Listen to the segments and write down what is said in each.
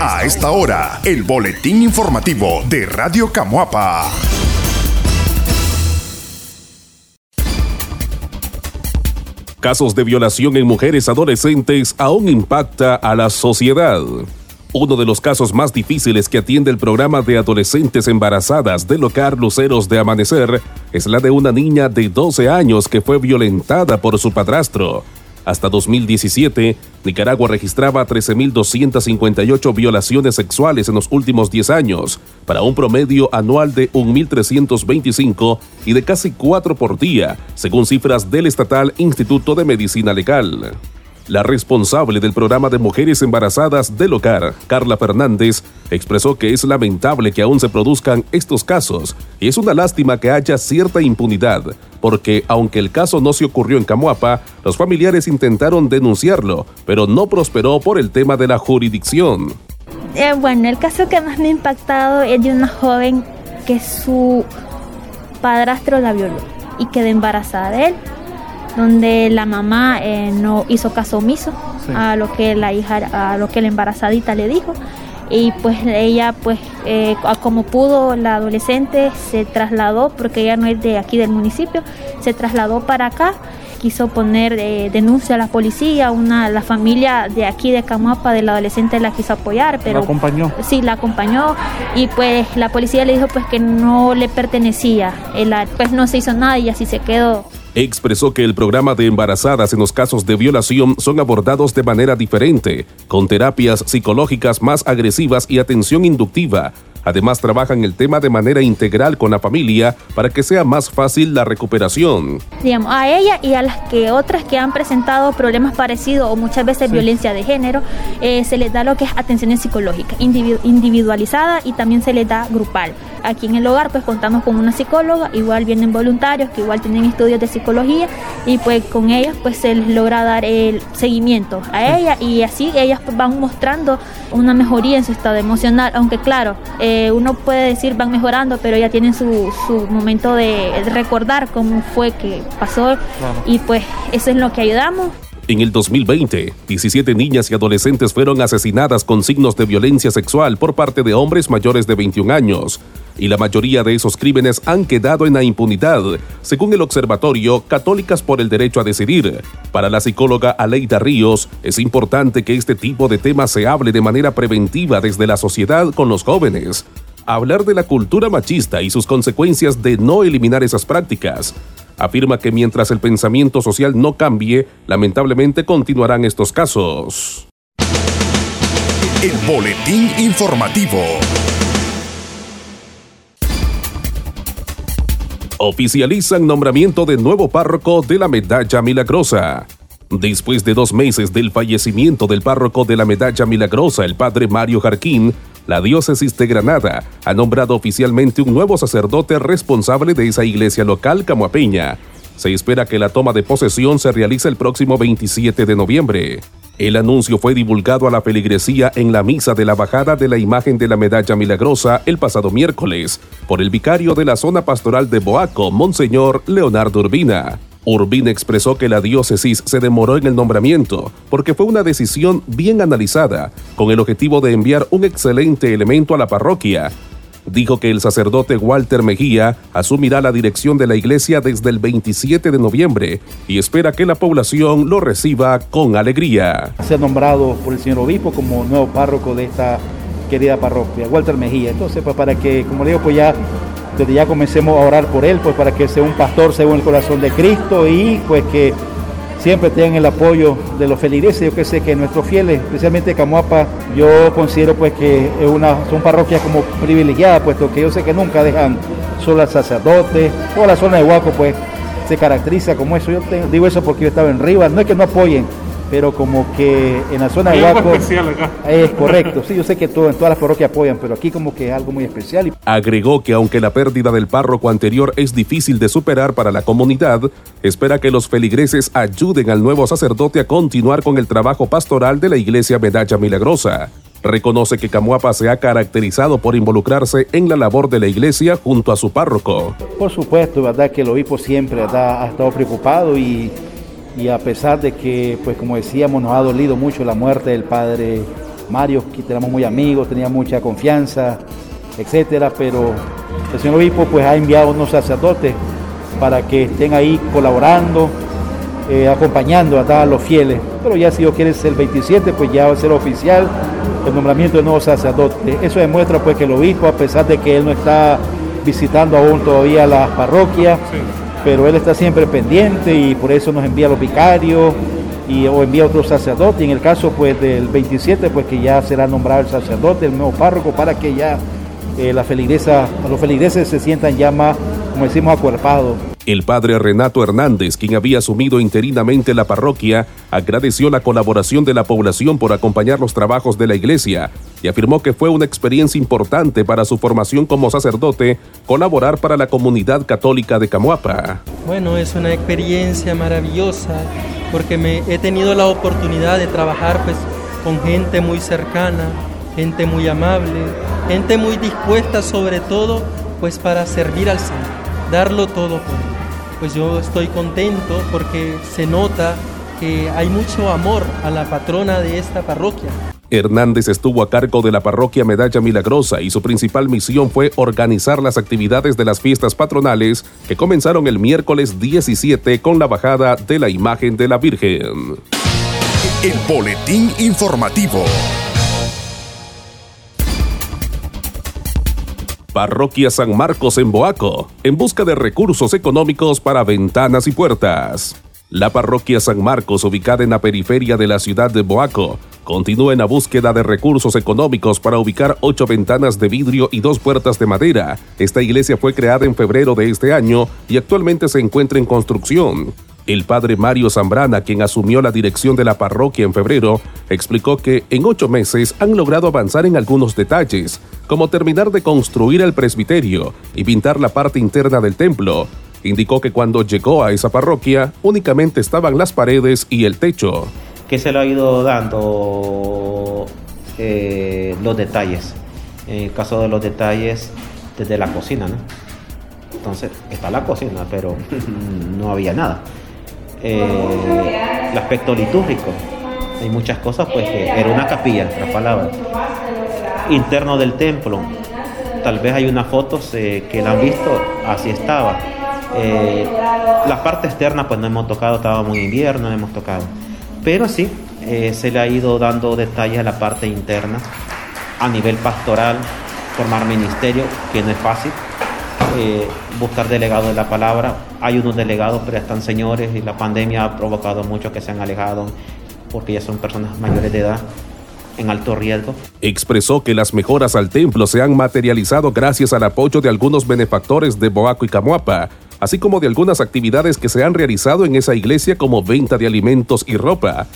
A esta hora, el boletín informativo de Radio Camuapa. Casos de violación en mujeres adolescentes aún impacta a la sociedad. Uno de los casos más difíciles que atiende el programa de adolescentes embarazadas de Locar Luceros de Amanecer es la de una niña de 12 años que fue violentada por su padrastro. Hasta 2017, Nicaragua registraba 13.258 violaciones sexuales en los últimos 10 años, para un promedio anual de 1.325 y de casi 4 por día, según cifras del estatal Instituto de Medicina Legal. La responsable del programa de mujeres embarazadas del hogar, Carla Fernández, expresó que es lamentable que aún se produzcan estos casos y es una lástima que haya cierta impunidad, porque aunque el caso no se ocurrió en Camuapa, los familiares intentaron denunciarlo, pero no prosperó por el tema de la jurisdicción. Eh, bueno, el caso que más me ha impactado es de una joven que su padrastro la violó y quedó embarazada de él donde la mamá eh, no hizo caso omiso a lo que la hija, a lo que la embarazadita le dijo y pues ella pues eh, como pudo la adolescente se trasladó porque ella no es de aquí del municipio se trasladó para acá quiso poner eh, denuncia a la policía, una la familia de aquí de Camuapa de la adolescente la quiso apoyar, pero la acompañó. Sí, la acompañó y pues la policía le dijo pues que no le pertenecía, pues no se hizo nada y así se quedó expresó que el programa de embarazadas en los casos de violación son abordados de manera diferente, con terapias psicológicas más agresivas y atención inductiva. Además, trabajan el tema de manera integral con la familia para que sea más fácil la recuperación. Digamos, a ella y a las que otras que han presentado problemas parecidos o muchas veces violencia de género, eh, se les da lo que es atención psicológica, individualizada y también se les da grupal. Aquí en el hogar pues contamos con una psicóloga, igual vienen voluntarios que igual tienen estudios de psicología y pues con ellas pues se les logra dar el seguimiento a ella y así ellas pues, van mostrando una mejoría en su estado emocional, aunque claro, eh, uno puede decir van mejorando, pero ya tienen su, su momento de recordar cómo fue que pasó y pues eso es lo que ayudamos. En el 2020, 17 niñas y adolescentes fueron asesinadas con signos de violencia sexual por parte de hombres mayores de 21 años, y la mayoría de esos crímenes han quedado en la impunidad, según el Observatorio Católicas por el Derecho a Decidir. Para la psicóloga Aleida Ríos, es importante que este tipo de temas se hable de manera preventiva desde la sociedad con los jóvenes. Hablar de la cultura machista y sus consecuencias de no eliminar esas prácticas afirma que mientras el pensamiento social no cambie, lamentablemente continuarán estos casos. El Boletín Informativo. Oficializan nombramiento de nuevo párroco de la Medalla Milagrosa. Después de dos meses del fallecimiento del párroco de la Medalla Milagrosa, el padre Mario Jarquín, la diócesis de Granada ha nombrado oficialmente un nuevo sacerdote responsable de esa iglesia local camuapeña. Se espera que la toma de posesión se realice el próximo 27 de noviembre. El anuncio fue divulgado a la feligresía en la misa de la bajada de la imagen de la medalla milagrosa el pasado miércoles por el vicario de la zona pastoral de Boaco, Monseñor Leonardo Urbina. Urbina expresó que la diócesis se demoró en el nombramiento porque fue una decisión bien analizada, con el objetivo de enviar un excelente elemento a la parroquia. Dijo que el sacerdote Walter Mejía asumirá la dirección de la iglesia desde el 27 de noviembre y espera que la población lo reciba con alegría. Se ha nombrado por el señor obispo como nuevo párroco de esta querida parroquia, Walter Mejía. Entonces, pues para que, como le digo, pues ya desde ya comencemos a orar por él, pues para que sea un pastor según el corazón de Cristo y pues que siempre tengan el apoyo de los feligreses. Yo que sé que nuestros fieles, especialmente Camuapa, yo considero pues que es una, son parroquias como privilegiadas, puesto que yo sé que nunca dejan solo al sacerdote, o la zona de Huaco pues se caracteriza como eso. Yo digo eso porque yo estaba en Rivas, no es que no apoyen, pero como que en la zona de Huaco es correcto. Sí, yo sé que todo, en todas las parroquias apoyan, pero aquí como que es algo muy especial. Agregó que aunque la pérdida del párroco anterior es difícil de superar para la comunidad, espera que los feligreses ayuden al nuevo sacerdote a continuar con el trabajo pastoral de la iglesia Medalla Milagrosa. Reconoce que Camuapa se ha caracterizado por involucrarse en la labor de la iglesia junto a su párroco. Por supuesto, verdad que el obispo siempre ha estado preocupado y y a pesar de que, pues como decíamos, nos ha dolido mucho la muerte del padre Mario, que éramos muy amigos, tenía mucha confianza, etcétera, pero el señor obispo pues ha enviado unos sacerdotes para que estén ahí colaborando, eh, acompañando a los fieles. Pero ya si Dios quiere el 27, pues ya va a ser oficial el nombramiento de nuevo sacerdote. Eso demuestra pues que el obispo, a pesar de que él no está visitando aún todavía las parroquias, pero él está siempre pendiente y por eso nos envía los vicarios y, o envía otro sacerdote. en el caso pues del 27, pues que ya será nombrado el sacerdote, el nuevo párroco, para que ya eh, la feligresa, los feligreses se sientan ya más, como decimos, acuerpados. El padre Renato Hernández, quien había asumido interinamente la parroquia, agradeció la colaboración de la población por acompañar los trabajos de la iglesia y afirmó que fue una experiencia importante para su formación como sacerdote colaborar para la comunidad católica de Camuapa. Bueno, es una experiencia maravillosa porque me he tenido la oportunidad de trabajar pues con gente muy cercana, gente muy amable, gente muy dispuesta sobre todo pues para servir al Señor, darlo todo por él. Pues yo estoy contento porque se nota que hay mucho amor a la patrona de esta parroquia. Hernández estuvo a cargo de la parroquia Medalla Milagrosa y su principal misión fue organizar las actividades de las fiestas patronales que comenzaron el miércoles 17 con la bajada de la imagen de la Virgen. El boletín informativo. Parroquia San Marcos en Boaco, en busca de recursos económicos para ventanas y puertas. La parroquia San Marcos, ubicada en la periferia de la ciudad de Boaco, continúa en la búsqueda de recursos económicos para ubicar ocho ventanas de vidrio y dos puertas de madera. Esta iglesia fue creada en febrero de este año y actualmente se encuentra en construcción. El padre Mario Zambrana, quien asumió la dirección de la parroquia en febrero, explicó que en ocho meses han logrado avanzar en algunos detalles, como terminar de construir el presbiterio y pintar la parte interna del templo. Indicó que cuando llegó a esa parroquia únicamente estaban las paredes y el techo. Que se le ha ido dando eh, los detalles. En el caso de los detalles, desde la cocina, ¿no? Entonces, está la cocina, pero no había nada. Eh, el aspecto litúrgico. Hay muchas cosas, pues que era una capilla, la palabra. Interno del templo, tal vez hay unas fotos eh, que la han visto, así estaba. Eh, la parte externa, pues no hemos tocado, estaba muy invierno, no hemos tocado. Pero sí, se le ha ido dando detalles a la parte interna, a nivel pastoral, formar ministerio, que no es fácil eh, buscar delegados de la palabra. Hay unos delegados, pero están señores y la pandemia ha provocado muchos que se han alejado porque ya son personas mayores de edad en alto riesgo. Expresó que las mejoras al templo se han materializado gracias al apoyo de algunos benefactores de Boaco y Camuapa, así como de algunas actividades que se han realizado en esa iglesia como venta de alimentos y ropa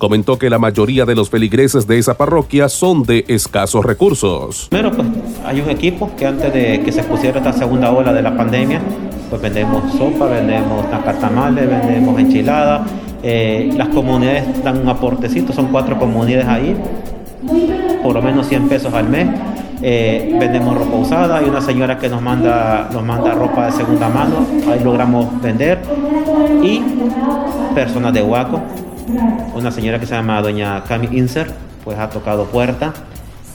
comentó que la mayoría de los feligreses de esa parroquia son de escasos recursos. Primero, pues hay un equipo que antes de que se pusiera esta segunda ola de la pandemia, pues vendemos sopa, vendemos nacatamales, vendemos enchiladas. Eh, las comunidades dan un aportecito, son cuatro comunidades ahí, por lo menos 100 pesos al mes. Eh, vendemos ropa usada, hay una señora que nos manda, nos manda ropa de segunda mano, ahí logramos vender. Y personas de Huaco, una señora que se llama doña Cami Inser, pues ha tocado puerta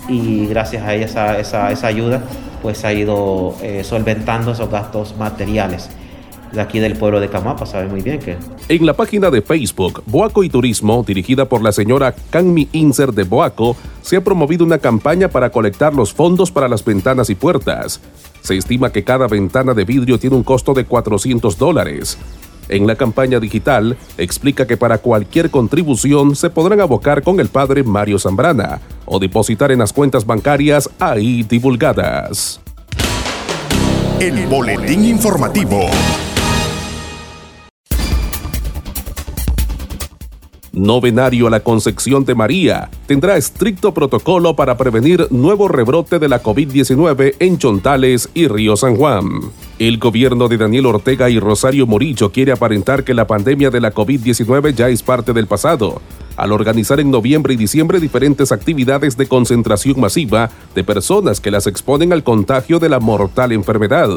y gracias a ella esa, esa, ayuda, pues ha ido eh, solventando esos gastos materiales de aquí del pueblo de Camapa, sabe muy bien que... En la página de Facebook Boaco y Turismo, dirigida por la señora Canmi Inser de Boaco, se ha promovido una campaña para colectar los fondos para las ventanas y puertas. Se estima que cada ventana de vidrio tiene un costo de 400 dólares. En la campaña digital explica que para cualquier contribución se podrán abocar con el padre Mario Zambrana o depositar en las cuentas bancarias ahí divulgadas. El boletín informativo. Novenario a la Concepción de María tendrá estricto protocolo para prevenir nuevo rebrote de la COVID-19 en Chontales y Río San Juan. El gobierno de Daniel Ortega y Rosario Morillo quiere aparentar que la pandemia de la COVID-19 ya es parte del pasado, al organizar en noviembre y diciembre diferentes actividades de concentración masiva de personas que las exponen al contagio de la mortal enfermedad.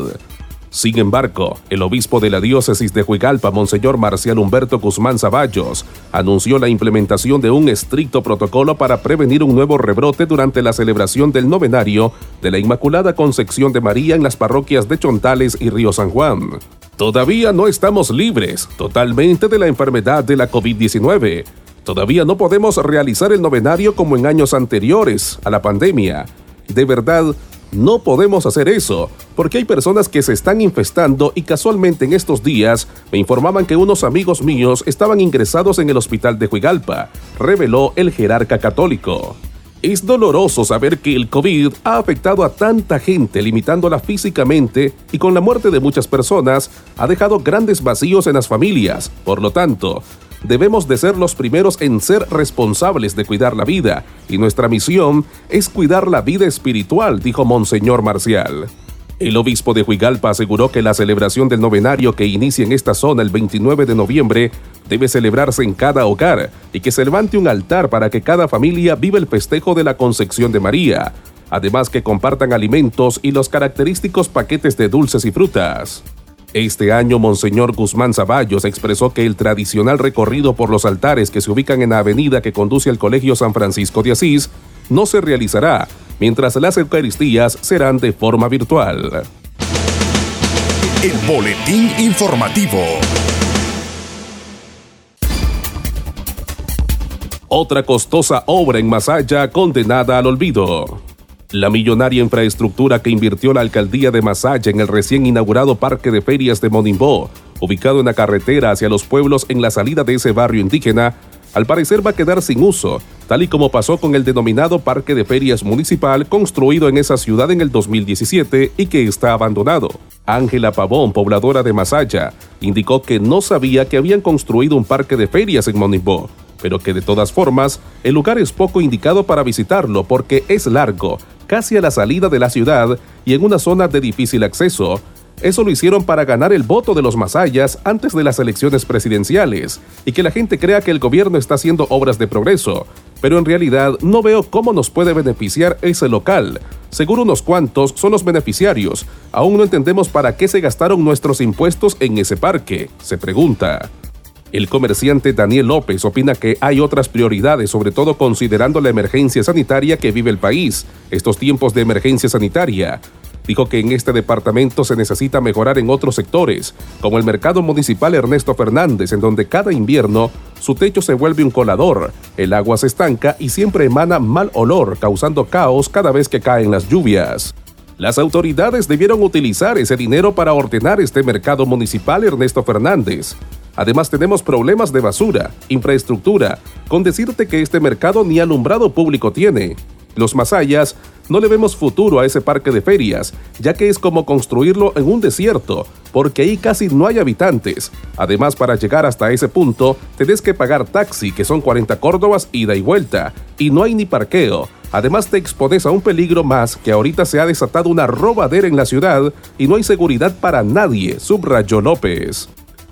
Sin embargo, el obispo de la diócesis de Huigalpa, Monseñor Marcial Humberto Guzmán Zaballos, anunció la implementación de un estricto protocolo para prevenir un nuevo rebrote durante la celebración del novenario de la Inmaculada Concepción de María en las parroquias de Chontales y Río San Juan. Todavía no estamos libres totalmente de la enfermedad de la COVID-19. Todavía no podemos realizar el novenario como en años anteriores a la pandemia. De verdad, no podemos hacer eso, porque hay personas que se están infestando y casualmente en estos días me informaban que unos amigos míos estaban ingresados en el hospital de Huigalpa, reveló el jerarca católico. Es doloroso saber que el COVID ha afectado a tanta gente limitándola físicamente y con la muerte de muchas personas ha dejado grandes vacíos en las familias. Por lo tanto, debemos de ser los primeros en ser responsables de cuidar la vida, y nuestra misión es cuidar la vida espiritual, dijo Monseñor Marcial. El obispo de Huigalpa aseguró que la celebración del novenario que inicia en esta zona el 29 de noviembre debe celebrarse en cada hogar y que se levante un altar para que cada familia viva el festejo de la concepción de María, además que compartan alimentos y los característicos paquetes de dulces y frutas. Este año, Monseñor Guzmán Zaballos expresó que el tradicional recorrido por los altares que se ubican en la avenida que conduce al Colegio San Francisco de Asís no se realizará, mientras las Eucaristías serán de forma virtual. El Boletín Informativo. Otra costosa obra en Masaya condenada al olvido. La millonaria infraestructura que invirtió la alcaldía de Masaya en el recién inaugurado Parque de Ferias de Monimbó, ubicado en la carretera hacia los pueblos en la salida de ese barrio indígena, al parecer va a quedar sin uso, tal y como pasó con el denominado Parque de Ferias Municipal construido en esa ciudad en el 2017 y que está abandonado. Ángela Pavón, pobladora de Masaya, indicó que no sabía que habían construido un parque de ferias en Monimbó, pero que de todas formas el lugar es poco indicado para visitarlo porque es largo, casi a la salida de la ciudad y en una zona de difícil acceso. Eso lo hicieron para ganar el voto de los masayas antes de las elecciones presidenciales y que la gente crea que el gobierno está haciendo obras de progreso, pero en realidad no veo cómo nos puede beneficiar ese local. Seguro unos cuantos son los beneficiarios. Aún no entendemos para qué se gastaron nuestros impuestos en ese parque, se pregunta. El comerciante Daniel López opina que hay otras prioridades, sobre todo considerando la emergencia sanitaria que vive el país, estos tiempos de emergencia sanitaria. Dijo que en este departamento se necesita mejorar en otros sectores, como el mercado municipal Ernesto Fernández, en donde cada invierno su techo se vuelve un colador, el agua se estanca y siempre emana mal olor, causando caos cada vez que caen las lluvias. Las autoridades debieron utilizar ese dinero para ordenar este mercado municipal Ernesto Fernández. Además tenemos problemas de basura, infraestructura, con decirte que este mercado ni alumbrado público tiene. Los masayas no le vemos futuro a ese parque de ferias, ya que es como construirlo en un desierto, porque ahí casi no hay habitantes. Además, para llegar hasta ese punto, tenés que pagar taxi, que son 40 córdobas ida y vuelta, y no hay ni parqueo. Además, te expones a un peligro más que ahorita se ha desatado una robadera en la ciudad y no hay seguridad para nadie, subrayó López.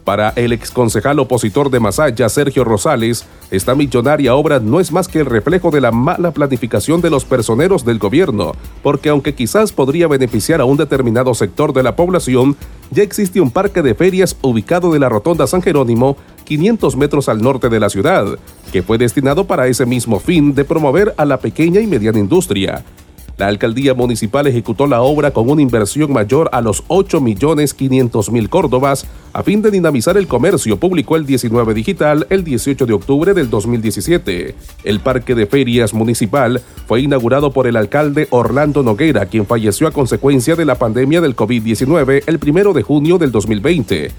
Para el exconcejal opositor de Masaya, Sergio Rosales, esta millonaria obra no es más que el reflejo de la mala planificación de los personeros del gobierno, porque aunque quizás podría beneficiar a un determinado sector de la población, ya existe un parque de ferias ubicado de la Rotonda San Jerónimo, 500 metros al norte de la ciudad, que fue destinado para ese mismo fin de promover a la pequeña y mediana industria. La alcaldía municipal ejecutó la obra con una inversión mayor a los 8 millones 500 mil córdobas a fin de dinamizar el comercio, publicó el 19 digital el 18 de octubre del 2017. El parque de ferias municipal fue inaugurado por el alcalde Orlando Noguera, quien falleció a consecuencia de la pandemia del COVID-19 el 1 de junio del 2020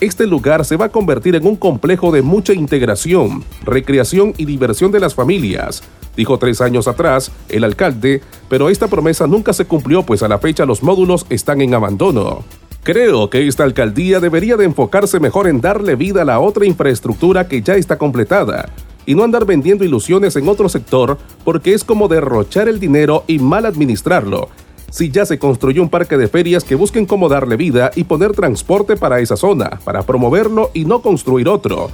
este lugar se va a convertir en un complejo de mucha integración, recreación y diversión de las familias, dijo tres años atrás el alcalde, pero esta promesa nunca se cumplió pues a la fecha los módulos están en abandono. Creo que esta alcaldía debería de enfocarse mejor en darle vida a la otra infraestructura que ya está completada y no andar vendiendo ilusiones en otro sector porque es como derrochar el dinero y mal administrarlo. Si ya se construyó un parque de ferias que busquen cómo darle vida y poner transporte para esa zona, para promoverlo y no construir otro.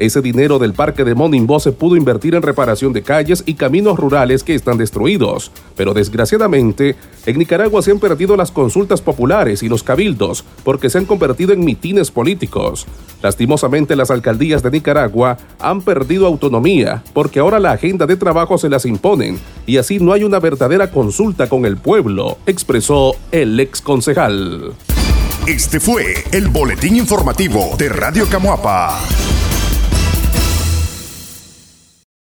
Ese dinero del parque de Monimbo se pudo invertir en reparación de calles y caminos rurales que están destruidos, pero desgraciadamente en Nicaragua se han perdido las consultas populares y los cabildos porque se han convertido en mitines políticos. Lastimosamente las alcaldías de Nicaragua han perdido autonomía porque ahora la agenda de trabajo se las imponen y así no hay una verdadera consulta con el pueblo, expresó el ex concejal. Este fue el boletín informativo de Radio Camuapa.